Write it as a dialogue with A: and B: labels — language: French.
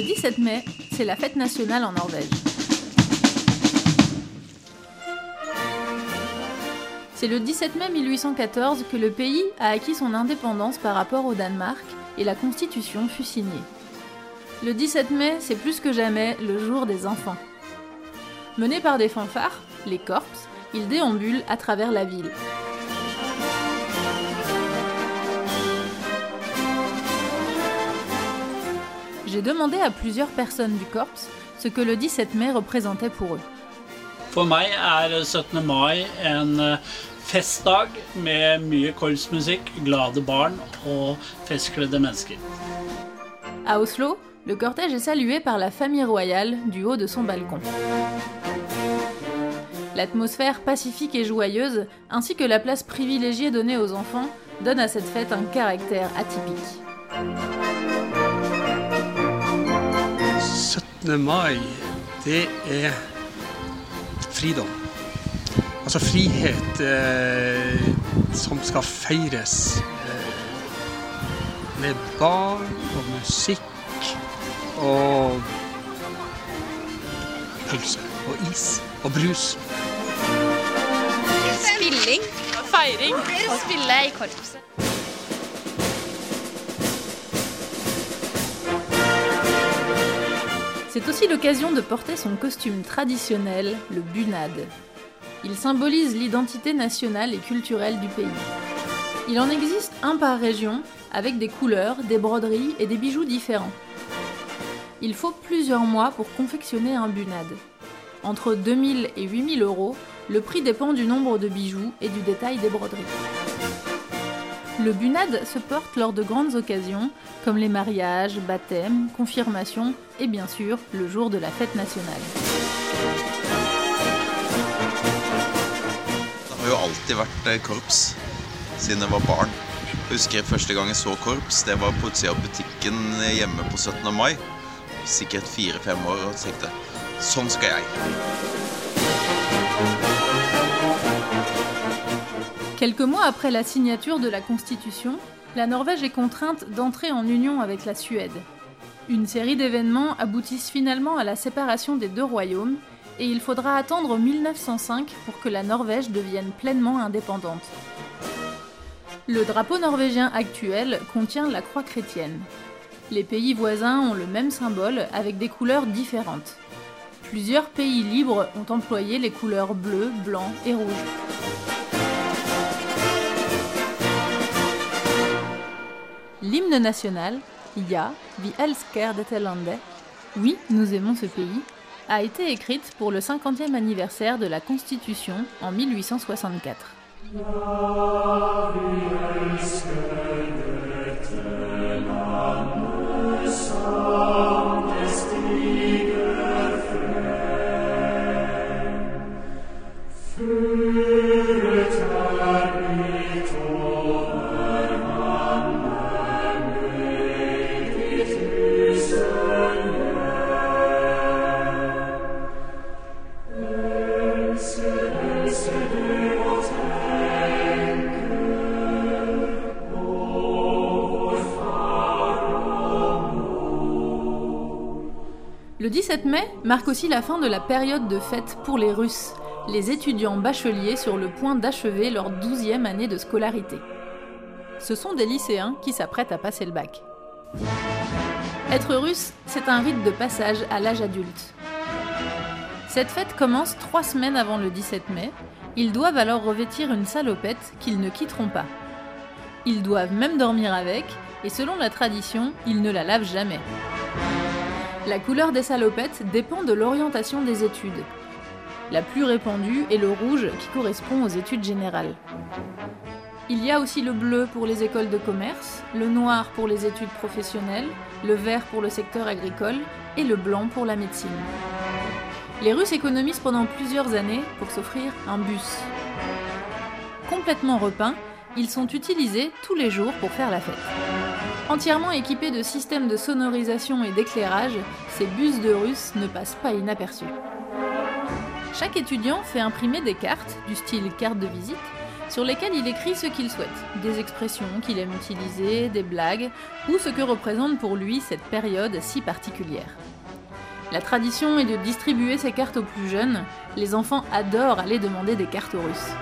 A: 17 mai, c'est la fête nationale en Norvège. C'est le 17 mai 1814 que le pays a acquis son indépendance par rapport au Danemark et la constitution fut signée. Le 17 mai, c'est plus que jamais le jour des enfants. Menés par des fanfares, les corps, ils déambulent à travers la ville. J'ai demandé à plusieurs personnes du corps ce que le 17 mai représentait pour eux.
B: For meg er 17. mai en eh, festdag med mye korpsmusikk, glade barn og festkledde mennesker.
A: À Oslo, le cortège est salué par la famille royale du haut de son balcon. L'atmosphère pacifique et joyeuse, ainsi que la place privilégiée donnée aux enfants, donnent à cette fête un caractère atypique.
C: 17. mai, det er fridom. Altså frihet eh, som skal feires eh, med barn og musikk og pølse og is og brus.
D: Spilling. Feiring. Og spille i korpset.
A: C'est aussi l'occasion de porter son costume traditionnel, le bunad. Il symbolise l'identité nationale et culturelle du pays. Il en existe un par région, avec des couleurs, des broderies et des bijoux différents. Il faut plusieurs mois pour confectionner un bunad. Entre 2000 et 8000 euros, le prix dépend du nombre de bijoux et du détail des broderies. Le bunad se porte lors de grandes occasions, comme les mariages, baptêmes, confirmations et bien sûr le jour de la fête nationale.
E: Det har jo alltid vært eh, korps siden jeg var barn. Jeg husker første gang jeg så korps, det var på utsida av butikken hjemme på 17. mai. Sikkert fire-fem år og tenkte sånn skal jeg.
A: Quelques mois après la signature de la Constitution, la Norvège est contrainte d'entrer en union avec la Suède. Une série d'événements aboutissent finalement à la séparation des deux royaumes et il faudra attendre 1905 pour que la Norvège devienne pleinement indépendante. Le drapeau norvégien actuel contient la croix chrétienne. Les pays voisins ont le même symbole avec des couleurs différentes. Plusieurs pays libres ont employé les couleurs bleu, blanc et rouge. L'hymne national, Ja, vi elsker dette landet, Oui, nous aimons ce pays, a été écrite pour le 50e anniversaire de la Constitution en 1864. Le 17 mai marque aussi la fin de la période de fête pour les Russes, les étudiants bacheliers sur le point d'achever leur 12e année de scolarité. Ce sont des lycéens qui s'apprêtent à passer le bac. Être russe, c'est un rite de passage à l'âge adulte. Cette fête commence trois semaines avant le 17 mai. Ils doivent alors revêtir une salopette qu'ils ne quitteront pas. Ils doivent même dormir avec, et selon la tradition, ils ne la lavent jamais. La couleur des salopettes dépend de l'orientation des études. La plus répandue est le rouge qui correspond aux études générales. Il y a aussi le bleu pour les écoles de commerce, le noir pour les études professionnelles, le vert pour le secteur agricole et le blanc pour la médecine. Les Russes économisent pendant plusieurs années pour s'offrir un bus. Complètement repeints, ils sont utilisés tous les jours pour faire la fête. Entièrement équipés de systèmes de sonorisation et d'éclairage, ces bus de Russes ne passent pas inaperçus. Chaque étudiant fait imprimer des cartes, du style carte de visite, sur lesquels il écrit ce qu'il souhaite, des expressions qu'il aime utiliser, des blagues, ou ce que représente pour lui cette période si particulière. La tradition est de distribuer ces cartes aux plus jeunes, les enfants adorent aller demander des cartes aux Russes.